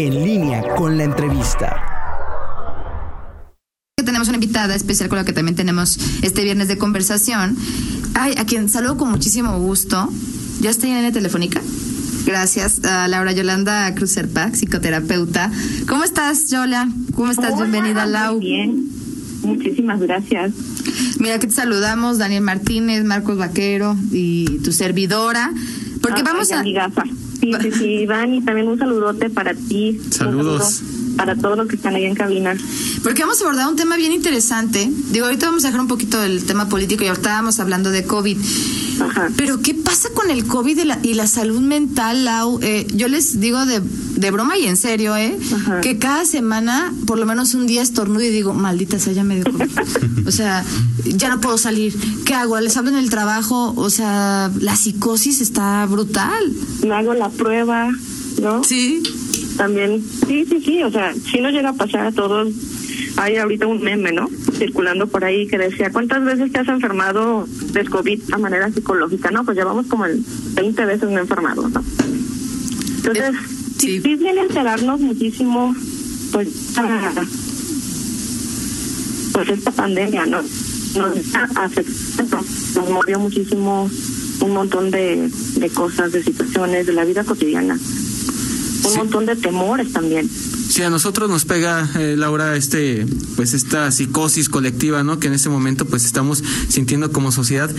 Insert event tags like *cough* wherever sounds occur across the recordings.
En línea con la entrevista. Tenemos una invitada especial con la que también tenemos este viernes de conversación. Ay, a quien saludo con muchísimo gusto. ¿Ya está en la línea telefónica? Gracias a Laura Yolanda Cruzerpac, psicoterapeuta. ¿Cómo estás, Yola? ¿Cómo estás? Hola, Bienvenida, Lau. Muy bien. Muchísimas gracias. Mira que te saludamos, Daniel Martínez, Marcos Vaquero y tu servidora. Porque vamos a... amigaza. Sí, sí, sí, Dani, también un saludote para ti. Saludos. Para todos los que están ahí en cabina. Porque vamos a abordar un tema bien interesante. Digo, ahorita vamos a dejar un poquito del tema político y ahorita estábamos hablando de COVID. Ajá. Pero, ¿qué pasa con el COVID y la, y la salud mental, Lau? Eh, yo les digo de, de broma y en serio, ¿eh? Ajá. Que cada semana, por lo menos un día estornudo y digo, maldita sea, ya me dio COVID. *laughs* o sea, ya no puedo salir. ¿Qué hago? Les hablo en el trabajo. O sea, la psicosis está brutal. Me hago la prueba, ¿no? Sí. También, sí, sí, sí, o sea, si nos llega a pasar a todos. Hay ahorita un meme, ¿no? Circulando por ahí que decía, ¿cuántas veces te has enfermado del COVID a manera psicológica? No, pues ya vamos como el 20 veces me enfermado, ¿no? Entonces, sí. sí, viene a enterarnos muchísimo, pues, ah, pues esta pandemia, ¿no? Nos afectando, nos movió muchísimo un montón de, de cosas, de situaciones, de la vida cotidiana. Un Sí. montón de temores también. Sí, a nosotros nos pega, eh, Laura, este, pues esta psicosis colectiva, ¿no? Que en este momento, pues estamos sintiendo como sociedad.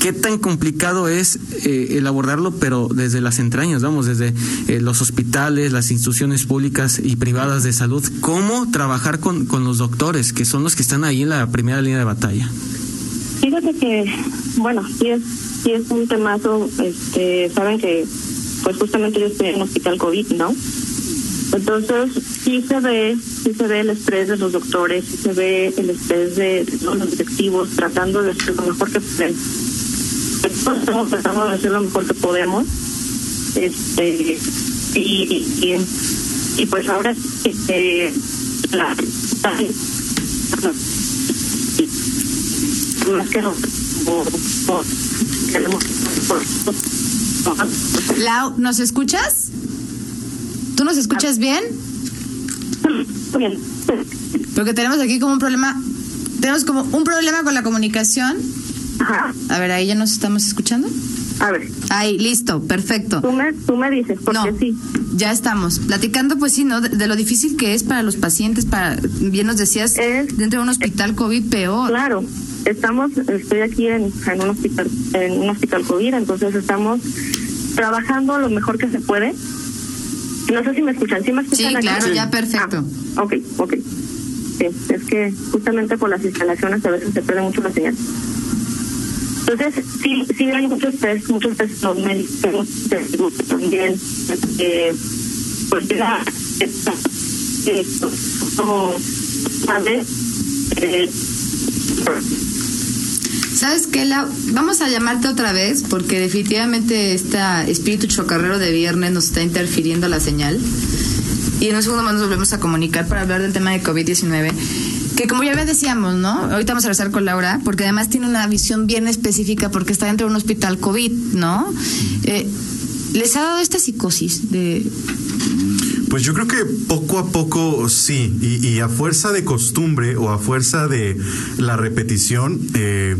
¿Qué tan complicado es eh, el abordarlo, pero desde las entrañas, vamos, desde eh, los hospitales, las instituciones públicas y privadas de salud? ¿Cómo trabajar con, con los doctores, que son los que están ahí en la primera línea de batalla? Fíjate que, bueno, sí es, sí es un temazo, este, saben que, pues justamente yo estoy en hospital COVID, ¿no? Entonces, sí se ve, sí se ve el estrés de los doctores, sí se ve el estrés de, de todos los directivos tratando de hacer lo mejor que pueden. Todos estamos tratando de hacer lo mejor que podemos. Este, y, y, y, pues ahora, este, la, más que no, queremos Lau, ¿nos escuchas? ¿Tú nos escuchas bien? Bien. Porque tenemos aquí como un problema, tenemos como un problema con la comunicación. Ajá. A ver, ahí ya nos estamos escuchando. A ver, Ahí, listo, perfecto. tú me, tú me dices, porque No, sí. ya estamos platicando, pues sí, ¿no? De, de lo difícil que es para los pacientes, para, bien nos decías, Es- dentro de un hospital COVID peor. Claro, estamos, estoy aquí en, en un hospital, en un hospital COVID, entonces estamos trabajando lo mejor que se puede. No sé si me escuchan, ¿sí me escuchan Sí, aquí? claro, ya perfecto. Ah, ok, ok. Sí, es que justamente por las instalaciones a veces se pierde mucho la señal. Entonces, sí, sí hay muchos test, muchos test los médicos también, eh, pues ya, está, eh, como, ¿sabes? Eh, ¿Sabes qué, Lau? Vamos a llamarte otra vez porque definitivamente este espíritu chocarrero de viernes nos está interfiriendo la señal. Y en un segundo más nos volvemos a comunicar para hablar del tema de COVID-19. Que como ya decíamos, ¿no? Ahorita vamos a regresar con Laura, porque además tiene una visión bien específica porque está dentro de un hospital COVID, ¿no? Eh, ¿Les ha dado esta psicosis de... Pues yo creo que poco a poco sí, y, y a fuerza de costumbre o a fuerza de la repetición, eh,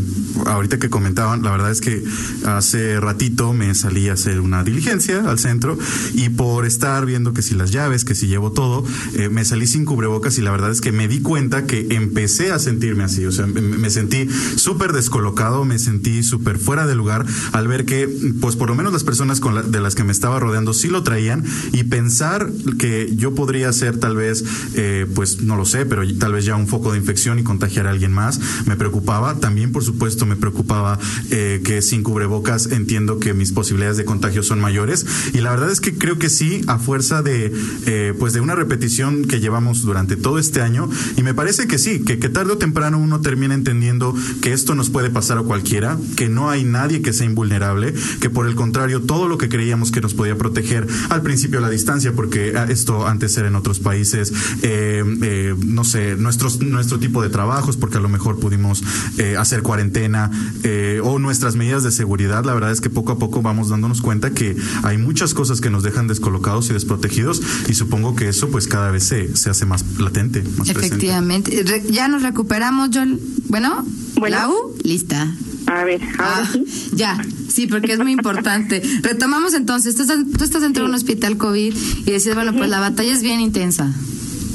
ahorita que comentaban, la verdad es que hace ratito me salí a hacer una diligencia al centro y por estar viendo que si las llaves, que si llevo todo, eh, me salí sin cubrebocas y la verdad es que me di cuenta que empecé a sentirme así, o sea, me, me sentí súper descolocado, me sentí súper fuera de lugar al ver que, pues por lo menos las personas con la- de las que me estaba rodeando sí lo traían y pensar que yo podría ser tal vez, eh, pues no lo sé, pero tal vez ya un foco de infección y contagiar a alguien más, me preocupaba. También, por supuesto, me preocupaba eh, que sin cubrebocas entiendo que mis posibilidades de contagio son mayores. Y la verdad es que creo que sí, a fuerza de, eh, pues de una repetición que llevamos durante todo este año. Y me parece que sí, que, que tarde o temprano uno termina entendiendo que esto nos puede pasar a cualquiera, que no hay nadie que sea invulnerable, que por el contrario, todo lo que creíamos que nos podía proteger al principio la distancia, porque ah, esto antes era en otros países, eh, eh, no sé, nuestros, nuestro tipo de trabajos, porque a lo mejor pudimos eh, hacer cuarentena eh, o nuestras medidas de seguridad. La verdad es que poco a poco vamos dándonos cuenta que hay muchas cosas que nos dejan descolocados y desprotegidos y supongo que eso pues cada vez se, se hace más latente, más. Efectivamente. Ya nos recuperamos, John. Bueno, Bueno. ¿la U? Lista. A ver, ahora Ah, sí. ya, sí, porque es muy importante. *laughs* Retomamos entonces, tú estás, tú estás dentro de un hospital COVID y decías, bueno, pues la batalla es bien intensa.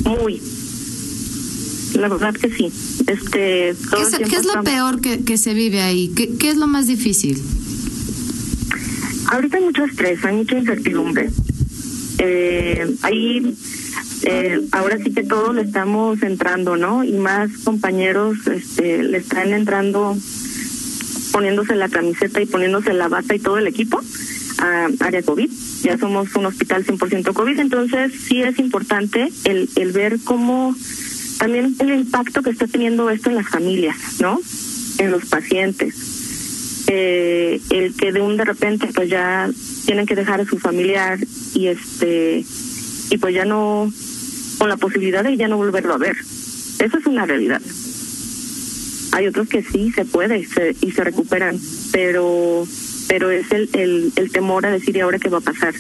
Muy. La verdad que sí. Este, ¿Qué todo es, tiempo qué es lo estamos- peor que, que se vive ahí? ¿Qué, ¿Qué es lo más difícil? Ahorita hay mucho estrés, hay mucha incertidumbre. Eh, ahí, eh, ahora sí que todos le estamos entrando, ¿no? Y más compañeros este, le están entrando poniéndose la camiseta y poniéndose la bata y todo el equipo a área COVID. Ya somos un hospital 100% COVID, entonces sí es importante el, el ver cómo también el impacto que está teniendo esto en las familias, ¿no? En los pacientes eh, el que de un de repente pues ya tienen que dejar a su familiar y este y pues ya no con la posibilidad de ya no volverlo a ver eso es una realidad hay otros que sí se puede se, y se recuperan pero pero es el, el, el temor a decir y ahora qué va a pasar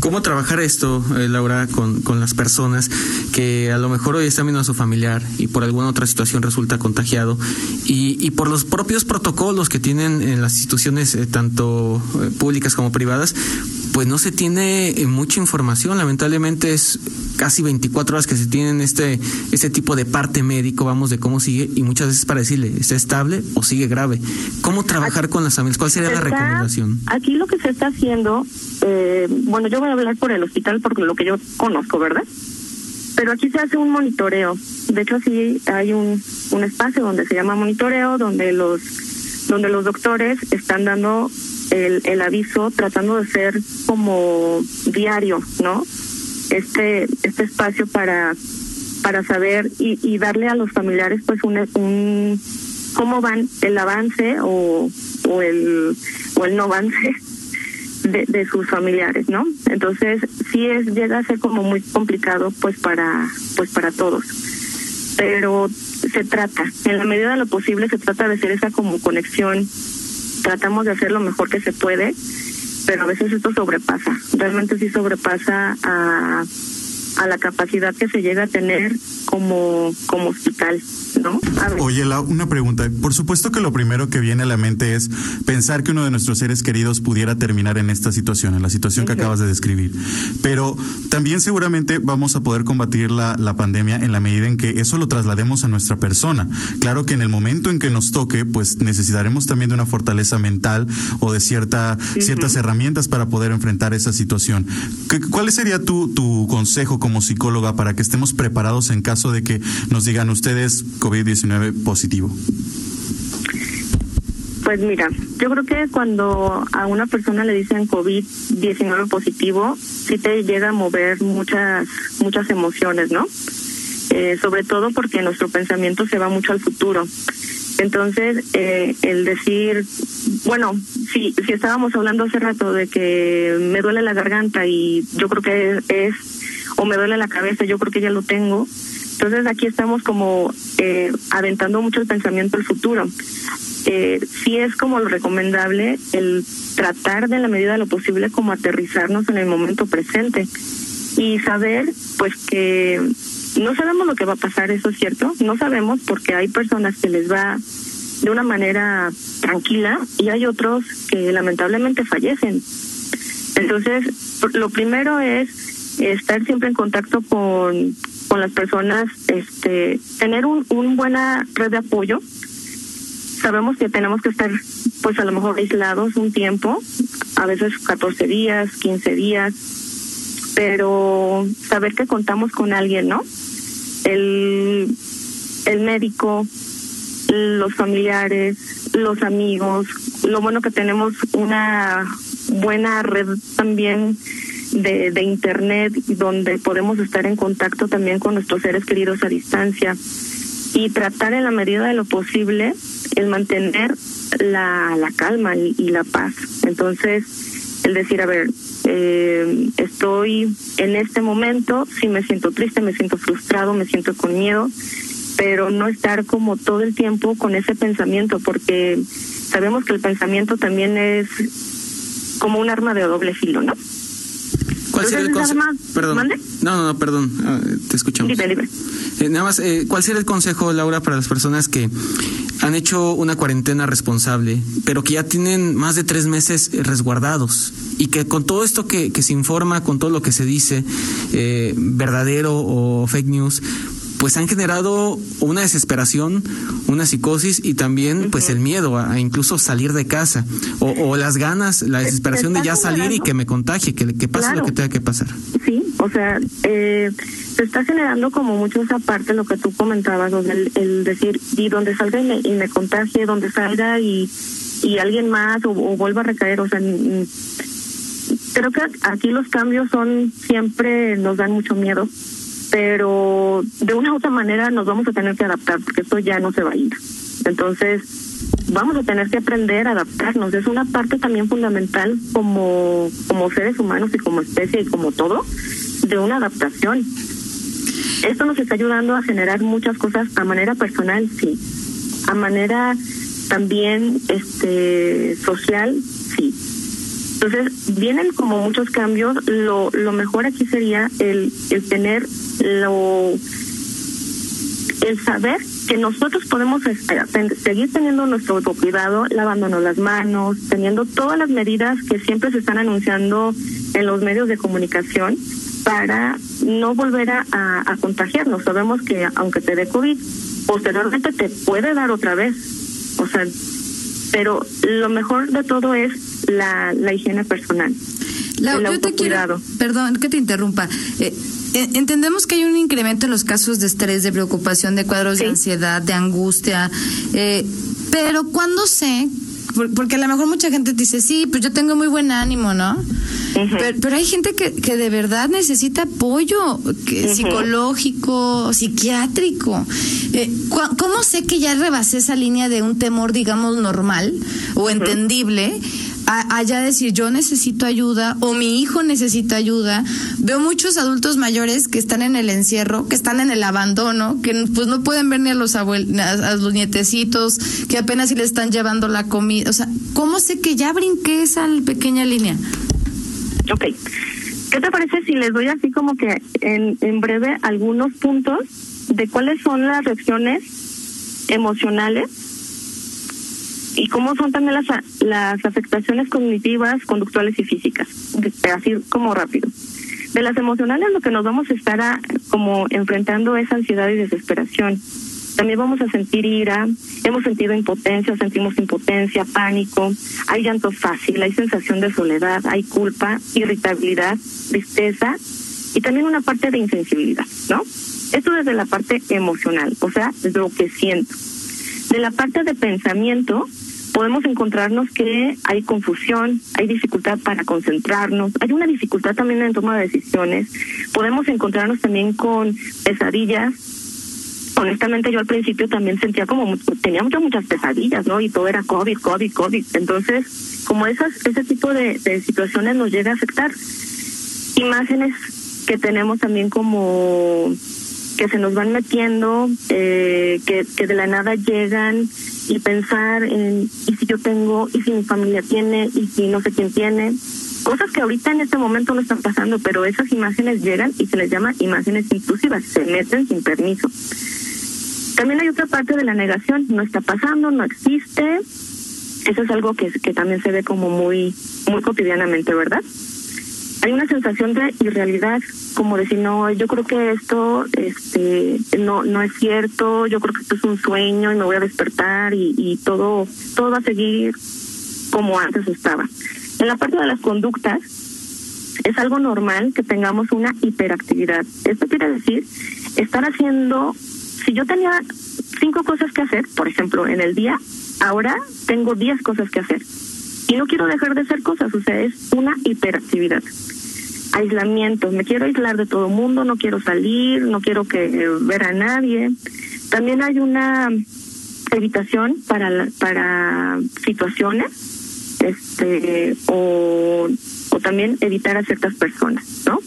¿Cómo trabajar esto, eh, Laura, con, con las personas que a lo mejor hoy están viendo a su familiar y por alguna otra situación resulta contagiado y, y por los propios protocolos que tienen en las instituciones, eh, tanto eh, públicas como privadas, pues no se tiene eh, mucha información. Lamentablemente es casi 24 horas que se tienen este, este tipo de parte médico, vamos, de cómo sigue y muchas veces para decirle, ¿está estable o sigue grave? ¿Cómo trabajar con las familias? ¿Cuál sería Se la está- recomendación? Aquí lo que se está haciendo, eh, bueno, yo voy a hablar por el hospital porque lo que yo conozco, ¿verdad? Pero aquí se hace un monitoreo. De hecho, sí hay un, un espacio donde se llama monitoreo, donde los donde los doctores están dando el, el aviso, tratando de ser como diario, ¿no? Este este espacio para para saber y, y darle a los familiares pues un, un cómo van el avance o, o el o el no avance de, de sus familiares, ¿no? Entonces sí es llega a ser como muy complicado pues para pues para todos, pero se trata en la medida de lo posible se trata de hacer esa como conexión, tratamos de hacer lo mejor que se puede, pero a veces esto sobrepasa, realmente sí sobrepasa a a la capacidad que se llega a tener como como hospital, ¿no? Oye, Lau, una pregunta. Por supuesto que lo primero que viene a la mente es pensar que uno de nuestros seres queridos pudiera terminar en esta situación, en la situación que acabas de describir. Pero también seguramente vamos a poder combatir la, la pandemia en la medida en que eso lo traslademos a nuestra persona. Claro que en el momento en que nos toque, pues necesitaremos también de una fortaleza mental o de cierta, ciertas herramientas para poder enfrentar esa situación. ¿Qué- ¿Cuál sería tu, tu consejo como psicóloga para que estemos preparados en caso de que nos digan ustedes COVID-19 positivo? Pues mira, yo creo que cuando a una persona le dicen COVID-19 positivo, sí te llega a mover muchas muchas emociones, ¿no? Eh, sobre todo porque nuestro pensamiento se va mucho al futuro. Entonces, eh, el decir, bueno, si, si estábamos hablando hace rato de que me duele la garganta y yo creo que es, o me duele la cabeza, yo creo que ya lo tengo. Entonces aquí estamos como eh, aventando mucho el pensamiento al futuro. Eh, sí es como lo recomendable el tratar de la medida de lo posible como aterrizarnos en el momento presente y saber pues que no sabemos lo que va a pasar, eso es cierto, no sabemos porque hay personas que les va de una manera tranquila y hay otros que lamentablemente fallecen. Entonces, lo primero es estar siempre en contacto con, con las personas, este, tener un, un buena red de apoyo. Sabemos que tenemos que estar, pues a lo mejor aislados un tiempo, a veces 14 días, 15 días, pero saber que contamos con alguien, ¿no? El, el médico, los familiares, los amigos, lo bueno que tenemos una buena red también de, internet donde podemos estar en contacto también con nuestros seres queridos a distancia y tratar en la medida de lo posible el mantener la, la calma y, la paz. Entonces, el decir, a ver, eh, estoy en este momento, si me siento triste, me siento frustrado, me siento con miedo, pero no estar como todo el tiempo con ese pensamiento, porque sabemos que el pensamiento también es como un arma de doble filo, ¿no? ¿Cuál sería el consejo? Perdón. No, no, no, perdón. Ah, te escuchamos. Eh, nada más, eh, ¿cuál sería el consejo, Laura, para las personas que han hecho una cuarentena responsable, pero que ya tienen más de tres meses eh, resguardados y que con todo esto que, que se informa, con todo lo que se dice, eh, verdadero o fake news, pues han generado una desesperación, una psicosis y también pues el miedo a, incluso salir de casa o, las ganas, la desesperación de ya salir y que me contagie, que, que pase lo que tenga que pasar. Sí, o sea, eh, se está generando como mucho esa parte, lo que tú comentabas, el, decir, y donde salga y me, y me contagie, donde salga y, y alguien más o, o vuelva a recaer, o sea, creo que aquí los cambios son siempre nos dan mucho miedo pero de una u otra manera nos vamos a tener que adaptar porque esto ya no se va a ir. Entonces, vamos a tener que aprender a adaptarnos. Es una parte también fundamental como, como seres humanos y como especie y como todo, de una adaptación. Esto nos está ayudando a generar muchas cosas a manera personal, sí. A manera también este social, sí. Entonces, vienen como muchos cambios. Lo, lo mejor aquí sería el, el tener lo el saber que nosotros podemos seguir teniendo nuestro autocuidado, lavándonos las manos, teniendo todas las medidas que siempre se están anunciando en los medios de comunicación para no volver a, a, contagiarnos. Sabemos que aunque te dé COVID, posteriormente te puede dar otra vez. O sea, pero lo mejor de todo es la, la higiene personal. el autocuidado. perdón que te interrumpa. Eh, eh, entendemos que hay un incremento en los casos de estrés, de preocupación, de cuadros de ansiedad, de angustia, eh, pero cuando sé, porque a lo mejor mucha gente dice, sí, pues yo tengo muy buen ánimo, ¿no? pero, hay gente que, que de verdad necesita apoyo psicológico, psiquiátrico. Eh, ¿Cómo sé que ya rebasé esa línea de un temor, digamos, normal o entendible? Allá decir yo necesito ayuda o mi hijo necesita ayuda. Veo muchos adultos mayores que están en el encierro, que están en el abandono, que pues no pueden ver ni a los abuelos, a los nietecitos, que apenas si le están llevando la comida. O sea, ¿cómo sé que ya brinqué esa pequeña línea? Ok. ¿Qué te parece si les doy así como que en, en breve algunos puntos de cuáles son las reacciones emocionales y cómo son también las, las afectaciones cognitivas, conductuales y físicas, así como rápido. De las emocionales lo que nos vamos a estar como enfrentando es ansiedad y desesperación. También vamos a sentir ira, hemos sentido impotencia, sentimos impotencia, pánico, hay llanto fácil, hay sensación de soledad, hay culpa, irritabilidad, tristeza y también una parte de insensibilidad, ¿no? Esto desde la parte emocional, o sea, lo que siento. De la parte de pensamiento, podemos encontrarnos que hay confusión, hay dificultad para concentrarnos, hay una dificultad también en toma de decisiones, podemos encontrarnos también con pesadillas. Honestamente yo al principio también sentía como, tenía muchas, muchas pesadillas, ¿no? Y todo era COVID, COVID, COVID. Entonces, como esas, ese tipo de, de situaciones nos llega a afectar. Imágenes que tenemos también como que se nos van metiendo, eh, que, que de la nada llegan y pensar en, y si yo tengo, y si mi familia tiene, y si no sé quién tiene. Cosas que ahorita en este momento no están pasando, pero esas imágenes llegan y se les llama imágenes intrusivas, se meten sin permiso. También hay otra parte de la negación, no está pasando, no existe. Eso es algo que, que también se ve como muy, muy cotidianamente, ¿verdad? Hay una sensación de irrealidad, como decir, no, yo creo que esto este, no, no es cierto, yo creo que esto es un sueño y me voy a despertar y, y todo, todo va a seguir como antes estaba. En la parte de las conductas, es algo normal que tengamos una hiperactividad. Esto quiere decir estar haciendo, si yo tenía cinco cosas que hacer, por ejemplo, en el día, ahora tengo diez cosas que hacer. Y no quiero dejar de hacer cosas, o sea, es una hiperactividad aislamiento, me quiero aislar de todo el mundo, no quiero salir, no quiero que ver a nadie. También hay una evitación para para situaciones este o o también evitar a ciertas personas, ¿no?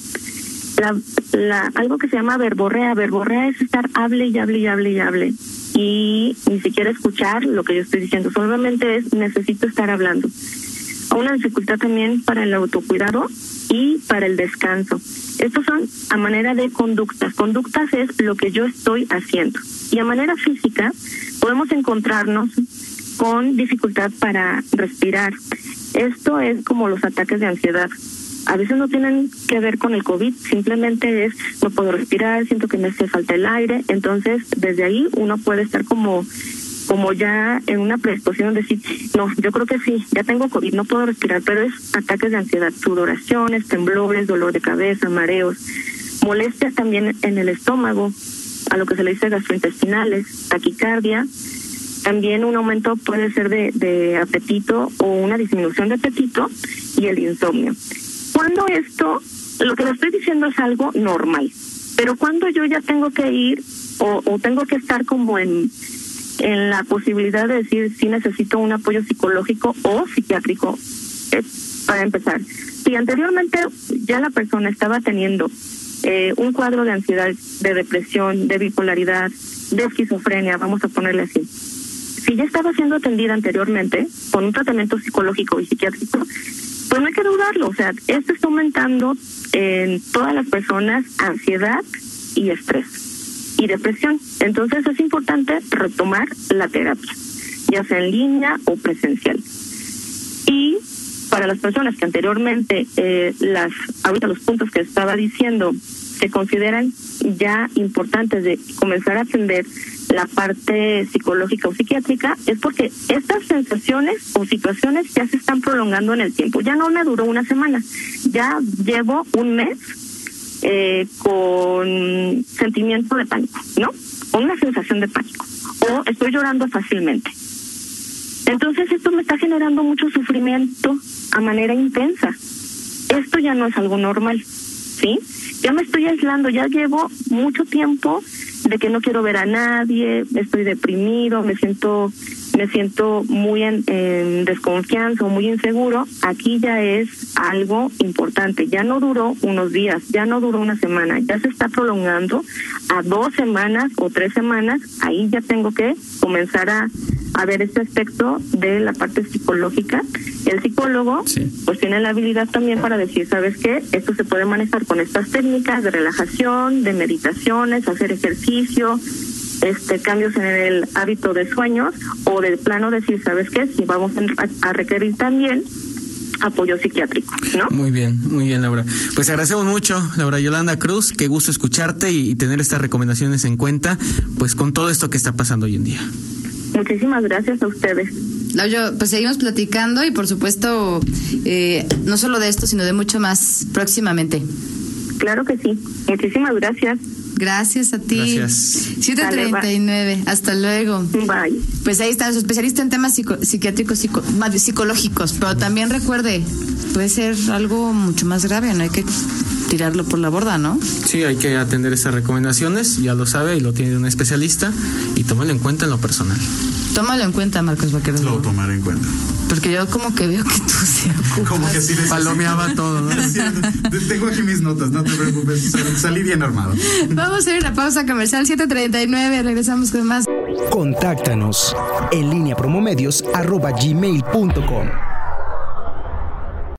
La, la, algo que se llama verborrea, verborrea es estar hable y hable y hable y hable y ni siquiera escuchar lo que yo estoy diciendo, solamente es necesito estar hablando. Una dificultad también para el autocuidado y para el descanso. Estos son a manera de conductas. Conductas es lo que yo estoy haciendo. Y a manera física podemos encontrarnos con dificultad para respirar. Esto es como los ataques de ansiedad. A veces no tienen que ver con el COVID, simplemente es no puedo respirar, siento que me hace falta el aire. Entonces, desde ahí uno puede estar como como ya en una predisposición de decir, no, yo creo que sí, ya tengo COVID, no puedo respirar, pero es ataques de ansiedad, sudoraciones, temblores, dolor de cabeza, mareos, molestias también en el estómago, a lo que se le dice gastrointestinales, taquicardia, también un aumento puede ser de, de apetito o una disminución de apetito y el insomnio. Cuando esto, lo que le estoy diciendo es algo normal, pero cuando yo ya tengo que ir o, tengo que estar como en en la posibilidad de decir si necesito un apoyo psicológico o psiquiátrico eh, para empezar. Si anteriormente ya la persona estaba teniendo eh, un cuadro de ansiedad, de depresión, de bipolaridad, de esquizofrenia, vamos a ponerle así. Si ya estaba siendo atendida anteriormente con un tratamiento psicológico y psiquiátrico, pues no hay que dudarlo. O sea, esto está aumentando en todas las personas ansiedad y estrés y depresión. Entonces es importante retomar la terapia, ya sea en línea o presencial. Y para las personas que anteriormente, eh, las ahorita los puntos que estaba diciendo, se consideran ya importantes de comenzar a atender la parte psicológica o psiquiátrica, es porque estas sensaciones o situaciones ya se están prolongando en el tiempo. Ya no me duró una semana, ya llevo un mes eh, con sentimiento de pánico, ¿no? O una sensación de pánico. O estoy llorando fácilmente. Entonces esto me está generando mucho sufrimiento a manera intensa. Esto ya no es algo normal, ¿sí? Ya me estoy aislando, ya llevo mucho tiempo de que no quiero ver a nadie, estoy deprimido, me siento me siento muy en, en desconfianza o muy inseguro, aquí ya es algo importante. Ya no duró unos días, ya no duró una semana, ya se está prolongando a dos semanas o tres semanas. Ahí ya tengo que comenzar a, a ver este aspecto de la parte psicológica. El psicólogo pues tiene la habilidad también para decir, ¿sabes qué? Esto se puede manejar con estas técnicas de relajación, de meditaciones, hacer ejercicio, este cambios en el hábito de sueños o del plano decir, ¿sabes qué? Si vamos a, requerir también apoyo psiquiátrico, ¿no? Muy bien, muy bien, Laura. Pues agradecemos mucho, Laura Yolanda Cruz, qué gusto escucharte y, tener estas recomendaciones en cuenta, pues con todo esto que está pasando hoy en día. Muchísimas gracias a ustedes. Laura, pues seguimos platicando y por supuesto, eh, no solo de esto, sino de mucho más próximamente. Claro que sí. Muchísimas gracias. Gracias a ti. Gracias. 739. Hasta luego. Bye. Pues ahí está, su especialista en temas psiquiátricos, psicológicos. Pero también recuerde, puede ser algo mucho más grave, no hay que tirarlo por la borda, ¿no? Sí, hay que atender esas recomendaciones, ya lo sabe y lo tiene un especialista y tómalo en cuenta en lo personal. Tómalo en cuenta, Marcos Vaquero. Lo tomaré en cuenta. Porque yo como que veo que tú se Como que sí Palomeaba todo, ¿no? Tengo aquí mis notas, no te preocupes, salí bien armado. Vamos a hacer una pausa comercial 739, regresamos con más. Contáctanos en línea promomedios arroba gmail.com.